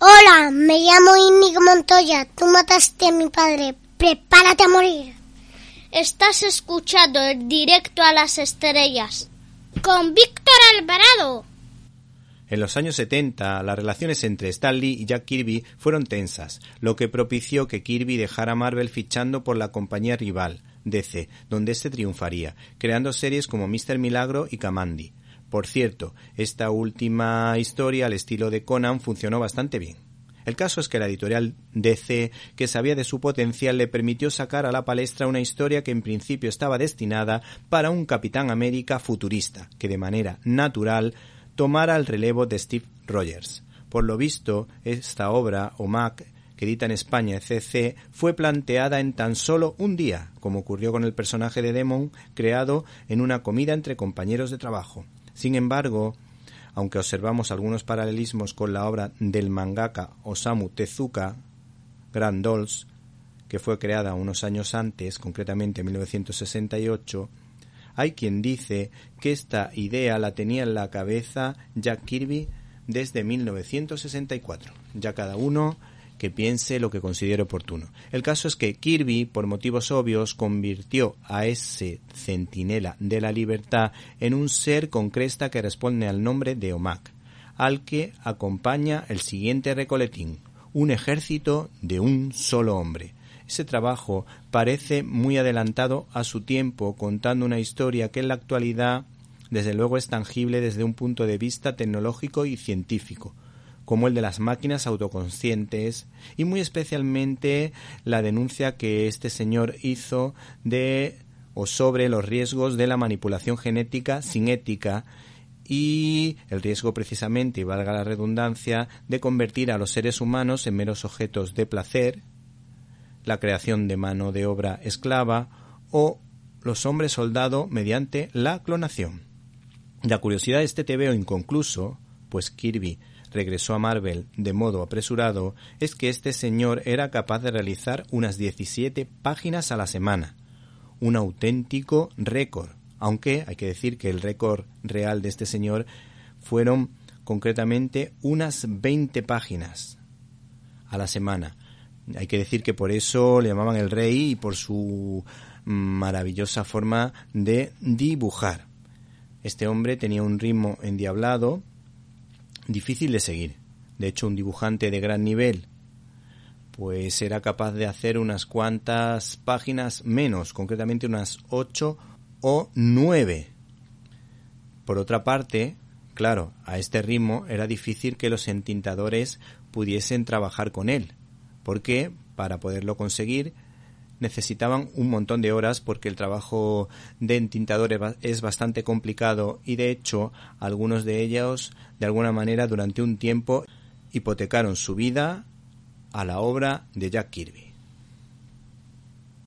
Hola, me llamo Inigo Montoya. Tú mataste a mi padre. Prepárate a morir. Estás escuchando el directo a las estrellas con Víctor Alvarado. En los años 70, las relaciones entre Stanley y Jack Kirby fueron tensas, lo que propició que Kirby dejara Marvel fichando por la compañía rival, DC, donde este triunfaría, creando series como Mr. Milagro y Kamandi. Por cierto, esta última historia al estilo de Conan funcionó bastante bien. El caso es que la editorial DC, que sabía de su potencial, le permitió sacar a la palestra una historia que en principio estaba destinada para un Capitán América futurista, que de manera natural tomara el relevo de Steve Rogers. Por lo visto, esta obra, o Mac, que edita en España CC, fue planteada en tan solo un día, como ocurrió con el personaje de Demon, creado en una comida entre compañeros de trabajo. Sin embargo, aunque observamos algunos paralelismos con la obra del mangaka Osamu Tezuka, Grand Dolls, que fue creada unos años antes, concretamente en 1968, hay quien dice que esta idea la tenía en la cabeza Jack Kirby desde 1964. Ya cada uno que piense lo que considere oportuno. El caso es que Kirby, por motivos obvios, convirtió a ese centinela de la libertad en un ser con cresta que responde al nombre de Omak, al que acompaña el siguiente recoletín, un ejército de un solo hombre. Ese trabajo parece muy adelantado a su tiempo, contando una historia que en la actualidad desde luego es tangible desde un punto de vista tecnológico y científico, como el de las máquinas autoconscientes y muy especialmente la denuncia que este señor hizo de o sobre los riesgos de la manipulación genética sin ética y el riesgo precisamente, y valga la redundancia, de convertir a los seres humanos en meros objetos de placer, la creación de mano de obra esclava o los hombres soldado mediante la clonación. La curiosidad de este TVO inconcluso, pues Kirby regresó a Marvel de modo apresurado es que este señor era capaz de realizar unas 17 páginas a la semana. Un auténtico récord, aunque hay que decir que el récord real de este señor fueron concretamente unas 20 páginas a la semana. Hay que decir que por eso le llamaban el rey y por su maravillosa forma de dibujar. Este hombre tenía un ritmo endiablado, difícil de seguir. De hecho, un dibujante de gran nivel pues era capaz de hacer unas cuantas páginas menos, concretamente unas ocho o nueve. Por otra parte, claro, a este ritmo era difícil que los entintadores pudiesen trabajar con él, porque para poderlo conseguir necesitaban un montón de horas porque el trabajo de entintador es bastante complicado y de hecho algunos de ellos de alguna manera durante un tiempo hipotecaron su vida a la obra de Jack Kirby.